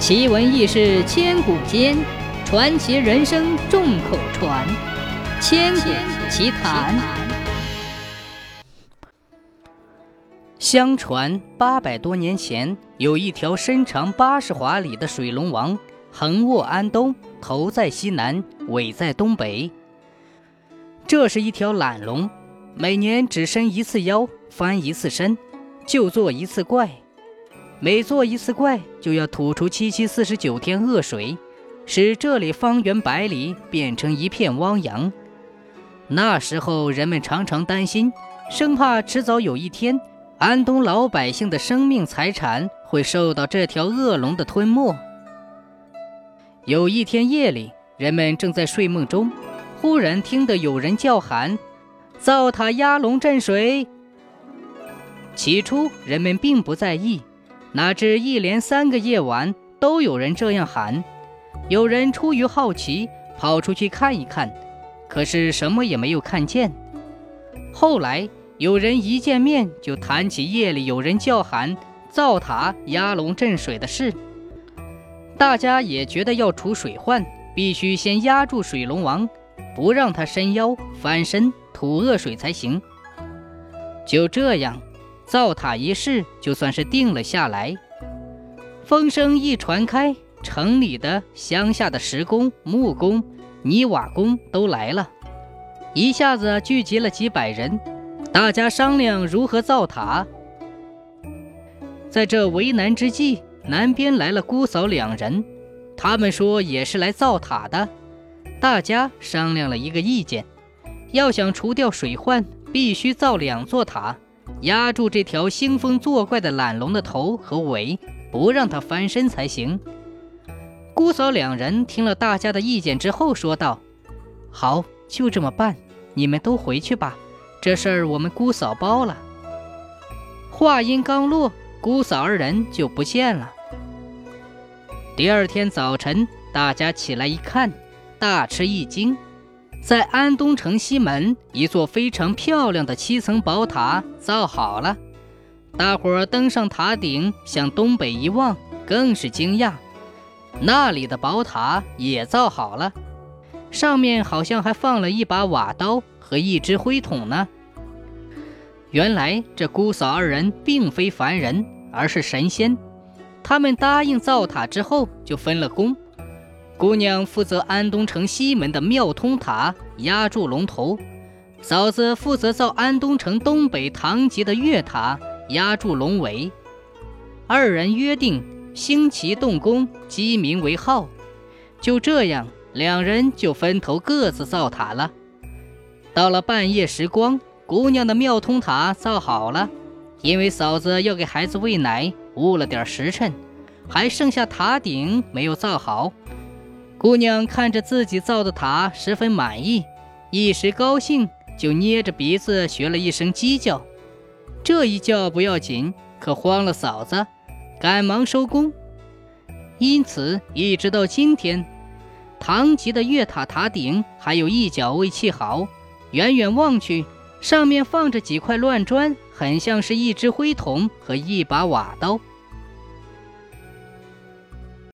奇闻异事千古间，传奇人生众口传。千古奇谈。相传八百多年前，有一条身长八十华里的水龙王，横卧安东，头在西南，尾在东北。这是一条懒龙，每年只伸一次腰，翻一次身，就做一次怪。每做一次怪，就要吐出七七四十九天恶水，使这里方圆百里变成一片汪洋。那时候，人们常常担心，生怕迟早有一天，安东老百姓的生命财产会受到这条恶龙的吞没。有一天夜里，人们正在睡梦中，忽然听得有人叫喊：“灶塔压龙镇水！”起初，人们并不在意。哪知一连三个夜晚都有人这样喊，有人出于好奇跑出去看一看，可是什么也没有看见。后来有人一见面就谈起夜里有人叫喊灶塔压龙镇水的事，大家也觉得要除水患，必须先压住水龙王，不让他伸腰翻身吐恶水才行。就这样。造塔一事就算是定了下来。风声一传开，城里的、乡下的石工、木工、泥瓦工都来了，一下子聚集了几百人，大家商量如何造塔。在这为难之际，南边来了姑嫂两人，他们说也是来造塔的。大家商量了一个意见，要想除掉水患，必须造两座塔。压住这条兴风作怪的懒龙的头和尾，不让它翻身才行。姑嫂两人听了大家的意见之后，说道：“好，就这么办。你们都回去吧，这事儿我们姑嫂包了。”话音刚落，姑嫂二人就不见了。第二天早晨，大家起来一看，大吃一惊。在安东城西门，一座非常漂亮的七层宝塔造好了。大伙儿登上塔顶，向东北一望，更是惊讶，那里的宝塔也造好了，上面好像还放了一把瓦刀和一只灰桶呢。原来这姑嫂二人并非凡人，而是神仙。他们答应造塔之后，就分了工。姑娘负责安东城西门的妙通塔压住龙头，嫂子负责造安东城东北堂吉的月塔压住龙尾。二人约定星期动工，鸡鸣为号。就这样，两人就分头各自造塔了。到了半夜时光，姑娘的妙通塔造好了，因为嫂子要给孩子喂奶，误了点时辰，还剩下塔顶没有造好。姑娘看着自己造的塔，十分满意，一时高兴，就捏着鼻子学了一声鸡叫。这一叫不要紧，可慌了嫂子，赶忙收工。因此，一直到今天，堂吉的月塔塔顶还有一角未砌好，远远望去，上面放着几块乱砖，很像是一只灰桶和一把瓦刀。